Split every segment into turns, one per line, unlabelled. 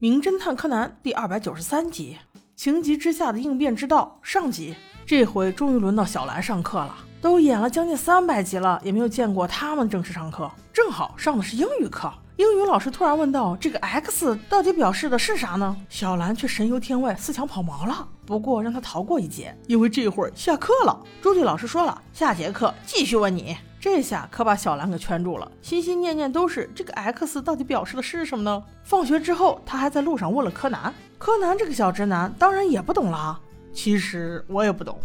名侦探柯南第二百九十三集：情急之下的应变之道上集。这回终于轮到小兰上课了，都演了将近三百集了，也没有见过他们正式上课。正好上的是英语课，英语老师突然问道：“这个 X 到底表示的是啥呢？”小兰却神游天外，思想跑毛了。不过让他逃过一劫，因为这会儿下课了。朱迪老师说了，下节课继续问你。这下可把小兰给圈住了，心心念念都是这个 X 到底表示的是什么呢？放学之后，他还在路上问了柯南。柯南这个小直男当然也不懂啦。其实我也不懂，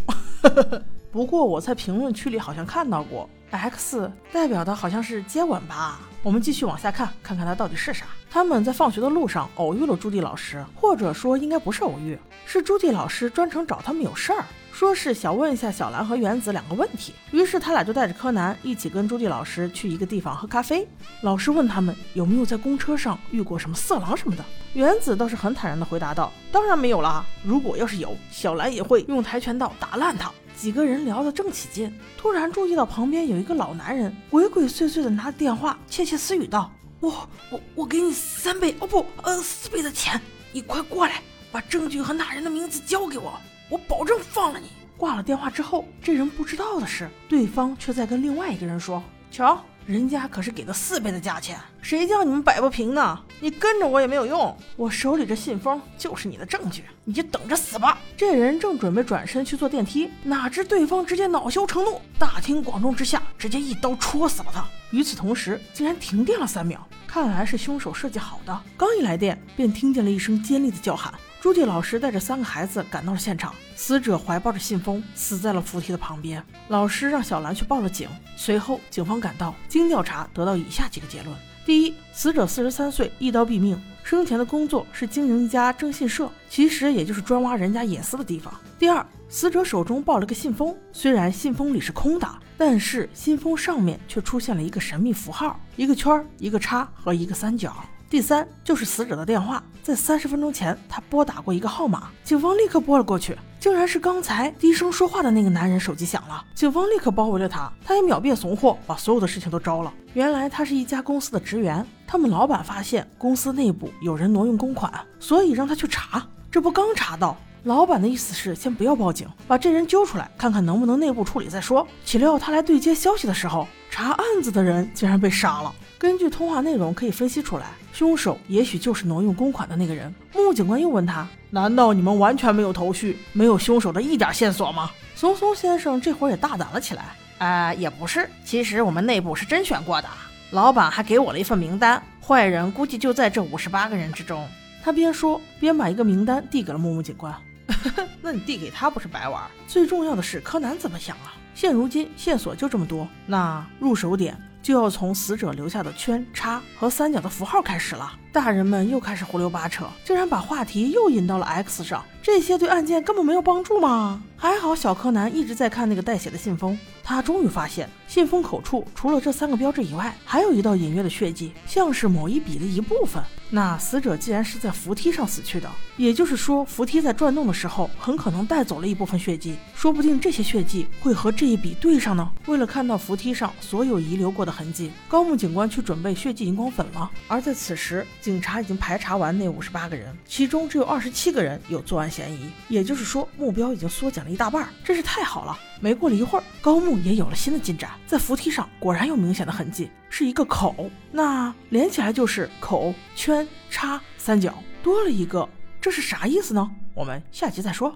不过我在评论区里好像看到过，X 代表的好像是接吻吧。我们继续往下看，看看它到底是啥。他们在放学的路上偶遇了朱迪老师，或者说应该不是偶遇，是朱迪老师专程找他们有事儿。说是想问一下小兰和原子两个问题，于是他俩就带着柯南一起跟朱棣老师去一个地方喝咖啡。老师问他们有没有在公车上遇过什么色狼什么的，原子倒是很坦然地回答道：“当然没有啦，如果要是有，小兰也会用跆拳道打烂他。”几个人聊得正起劲，突然注意到旁边有一个老男人鬼鬼祟祟地拿着电话窃窃私语道：“我我我给你三倍哦不呃四倍的钱，你快过来，把证据和那人的名字交给我。”我保证放了你。挂了电话之后，这人不知道的是，对方却在跟另外一个人说：“瞧，人家可是给了四倍的价钱，谁叫你们摆不平呢？你跟着我也没有用，我手里这信封就是你的证据，你就等着死吧。”这人正准备转身去坐电梯，哪知对方直接恼羞成怒，大庭广众之下直接一刀戳死了他。与此同时，竟然停电了三秒，看来是凶手设计好的。刚一来电，便听见了一声尖利的叫喊。朱迪老师带着三个孩子赶到了现场，死者怀抱着信封死在了扶梯的旁边。老师让小兰去报了警。随后，警方赶到，经调查得到以下几个结论：第一，死者四十三岁，一刀毙命，生前的工作是经营一家征信社，其实也就是专挖人家隐私的地方。第二，死者手中抱了个信封，虽然信封里是空的，但是信封上面却出现了一个神秘符号，一个圈儿、一个叉和一个三角。第三就是死者的电话，在三十分钟前他拨打过一个号码，警方立刻拨了过去，竟然是刚才低声说话的那个男人手机响了，警方立刻包围了他，他也秒变怂货，把所有的事情都招了。原来他是一家公司的职员，他们老板发现公司内部有人挪用公款，所以让他去查，这不刚查到。老板的意思是先不要报警，把这人揪出来，看看能不能内部处理再说。岂料他来对接消息的时候，查案子的人竟然被杀了。根据通话内容可以分析出来，凶手也许就是挪用公款的那个人。木木警官又问他：“难道你们完全没有头绪，没有凶手的一点线索吗？”松松先生这会儿也大胆了起来：“啊，也不是，其实我们内部是甄选过的，老板还给我了一份名单，坏人估计就在这五十八个人之中。”他边说边把一个名单递给了木木警官。那你递给他不是白玩？最重要的是柯南怎么想啊？现如今线索就这么多，那入手点就要从死者留下的圈、叉和三角的符号开始了。大人们又开始胡溜八扯，竟然把话题又引到了 X 上，这些对案件根本没有帮助吗？还好小柯南一直在看那个带血的信封，他终于发现信封口处除了这三个标志以外，还有一道隐约的血迹，像是某一笔的一部分。那死者既然是在扶梯上死去的，也就是说扶梯在转动的时候很可能带走了一部分血迹，说不定这些血迹会和这一笔对上呢。为了看到扶梯上所有遗留过的痕迹，高木警官去准备血迹荧光粉了。而在此时，警察已经排查完那五十八个人，其中只有二十七个人有作案嫌疑，也就是说目标已经缩减了一大半，真是太好了。没过了一会儿，高木也有了新的进展，在扶梯上果然有明显的痕迹，是一个口，那连起来就是口圈叉三角，多了一个，这是啥意思呢？我们下集再说。